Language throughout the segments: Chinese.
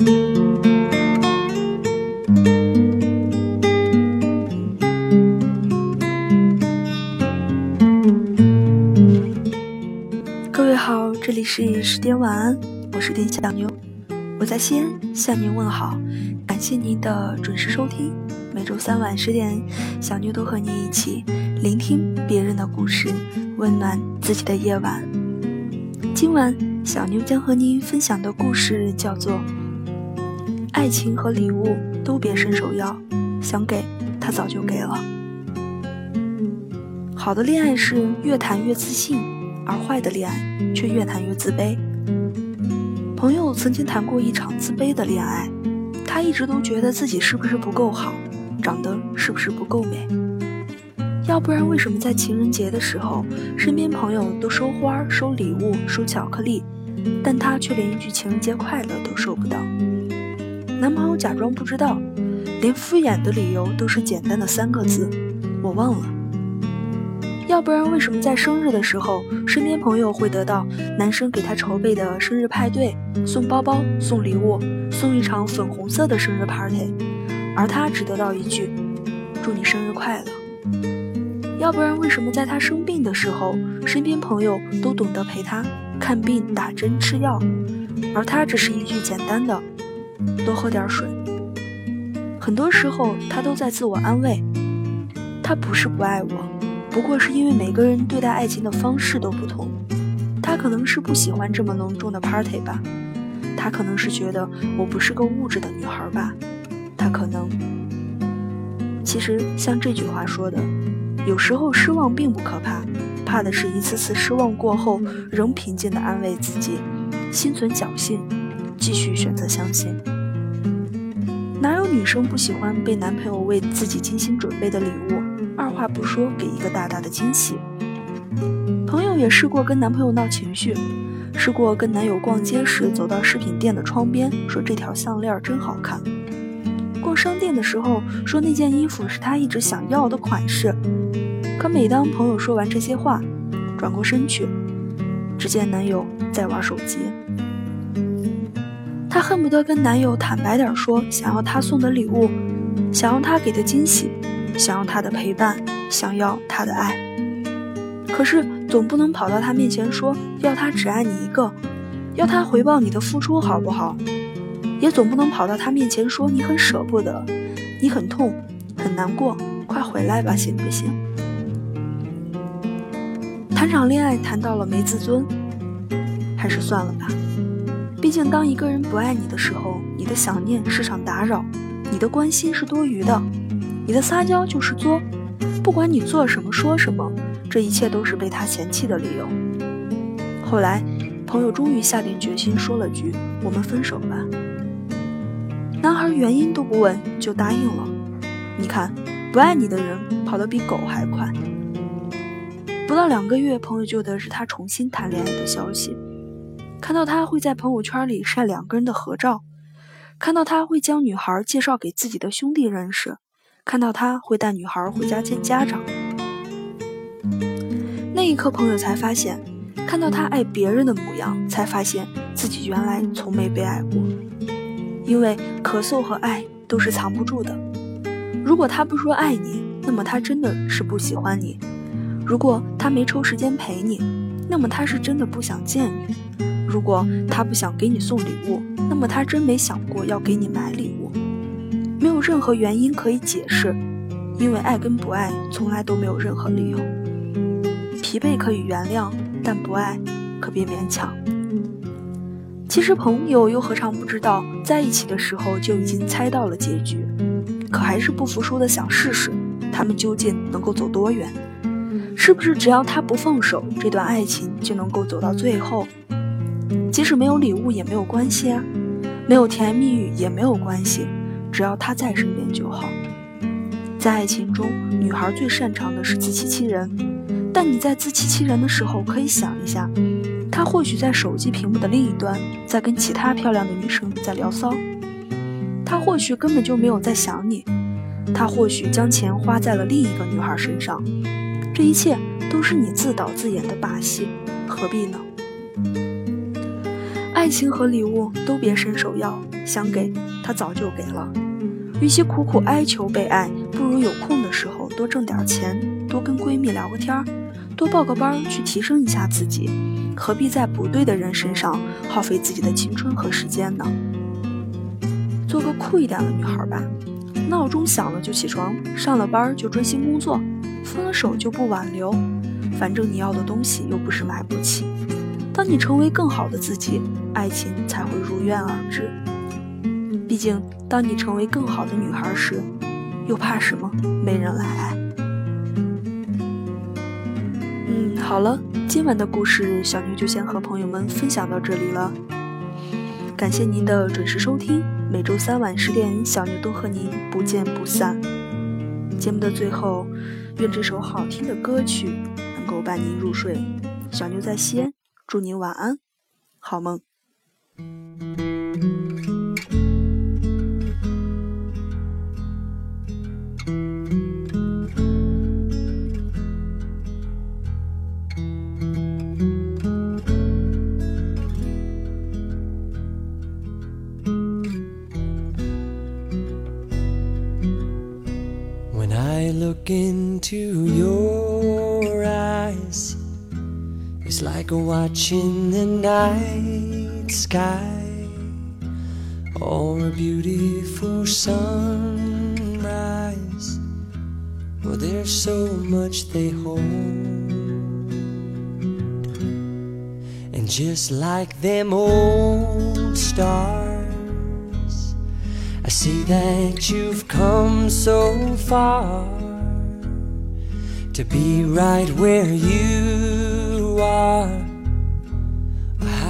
各位好，这里是十点晚安，我是店小妞，我在西安向您问好，感谢您的准时收听。每周三晚十点，小妞都和你一起聆听别人的故事，温暖自己的夜晚。今晚，小妞将和您分享的故事叫做《爱情和礼物都别伸手要，想给他早就给了》。好的恋爱是越谈越自信，而坏的恋爱却越谈越自卑。朋友曾经谈过一场自卑的恋爱，他一直都觉得自己是不是不够好。长得是不是不够美？要不然为什么在情人节的时候，身边朋友都收花、收礼物、收巧克力，但他却连一句情人节快乐都收不到？男朋友假装不知道，连敷衍的理由都是简单的三个字：我忘了。要不然为什么在生日的时候，身边朋友会得到男生给他筹备的生日派对，送包包、送礼物、送一场粉红色的生日 party？而他只得到一句“祝你生日快乐”。要不然，为什么在他生病的时候，身边朋友都懂得陪他看病、打针、吃药，而他只是一句简单的“多喝点水”。很多时候，他都在自我安慰：他不是不爱我，不过是因为每个人对待爱情的方式都不同。他可能是不喜欢这么隆重的 party 吧，他可能是觉得我不是个物质的女孩吧。他可能，其实像这句话说的，有时候失望并不可怕，怕的是一次次失望过后，仍平静的安慰自己，心存侥幸，继续选择相信。哪有女生不喜欢被男朋友为自己精心准备的礼物，二话不说给一个大大的惊喜？朋友也试过跟男朋友闹情绪，试过跟男友逛街时走到饰品店的窗边，说这条项链真好看。逛商店的时候，说那件衣服是他一直想要的款式。可每当朋友说完这些话，转过身去，只见男友在玩手机。她恨不得跟男友坦白点说，想要他送的礼物，想要他给的惊喜，想要他的陪伴，想要他的爱。可是总不能跑到他面前说要他只爱你一个，要他回报你的付出，好不好？也总不能跑到他面前说你很舍不得，你很痛，很难过，快回来吧，行不行？谈场恋爱谈到了没自尊，还是算了吧。毕竟当一个人不爱你的时候，你的想念是场打扰，你的关心是多余的，你的撒娇就是作。不管你做什么说什么，这一切都是被他嫌弃的理由。后来，朋友终于下定决心说了句：“我们分手吧。”男孩原因都不问就答应了，你看，不爱你的人跑得比狗还快。不到两个月，朋友就得知他重新谈恋爱的消息，看到他会在朋友圈里晒两个人的合照，看到他会将女孩介绍给自己的兄弟认识，看到他会带女孩回家见家长。那一刻，朋友才发现，看到他爱别人的模样，才发现自己原来从没被爱过。因为咳嗽和爱都是藏不住的。如果他不说爱你，那么他真的是不喜欢你；如果他没抽时间陪你，那么他是真的不想见你；如果他不想给你送礼物，那么他真没想过要给你买礼物。没有任何原因可以解释，因为爱跟不爱从来都没有任何理由。疲惫可以原谅，但不爱可别勉强。其实朋友又何尝不知道，在一起的时候就已经猜到了结局，可还是不服输的想试试，他们究竟能够走多远？是不是只要他不放手，这段爱情就能够走到最后？即使没有礼物也没有关系啊，没有甜言蜜语也没有关系，只要他在身边就好。在爱情中，女孩最擅长的是自欺欺人，但你在自欺欺人的时候，可以想一下。他或许在手机屏幕的另一端，在跟其他漂亮的女生在聊骚；他或许根本就没有在想你；他或许将钱花在了另一个女孩身上。这一切都是你自导自演的把戏，何必呢？爱情和礼物都别伸手要，想给他早就给了。与其苦苦哀求被爱，不如有空的时候多挣点钱，多跟闺蜜聊个天儿，多报个班去提升一下自己。何必在不对的人身上耗费自己的青春和时间呢？做个酷一点的女孩吧，闹钟响了就起床，上了班就专心工作，分了手就不挽留。反正你要的东西又不是买不起。当你成为更好的自己，爱情才会如愿而至。毕竟，当你成为更好的女孩时，又怕什么没人来爱？嗯，好了，今晚的故事小妞就先和朋友们分享到这里了。感谢您的准时收听，每周三晚十点，小妞都和您不见不散。节目的最后，愿这首好听的歌曲能够伴您入睡。小妞在西安，祝您晚安，好梦。Look into your eyes, it's like watching the night sky or a beautiful sunrise. Well, there's so much they hold. And just like them old stars, I see that you've come so far to be right where you are.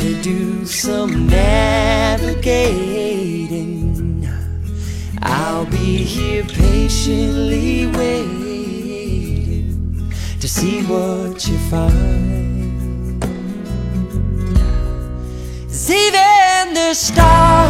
to do some navigating. I'll be here patiently waiting to see what you find. even the stars,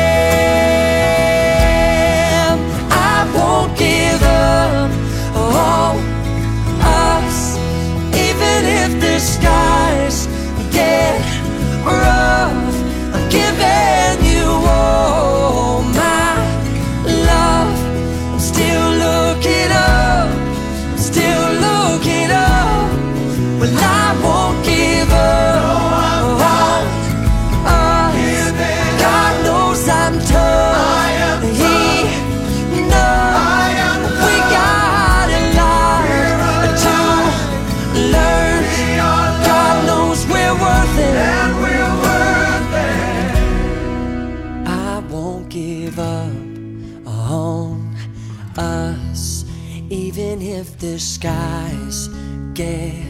Skies get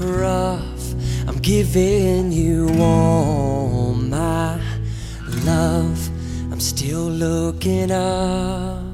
rough. I'm giving you all my love. I'm still looking up.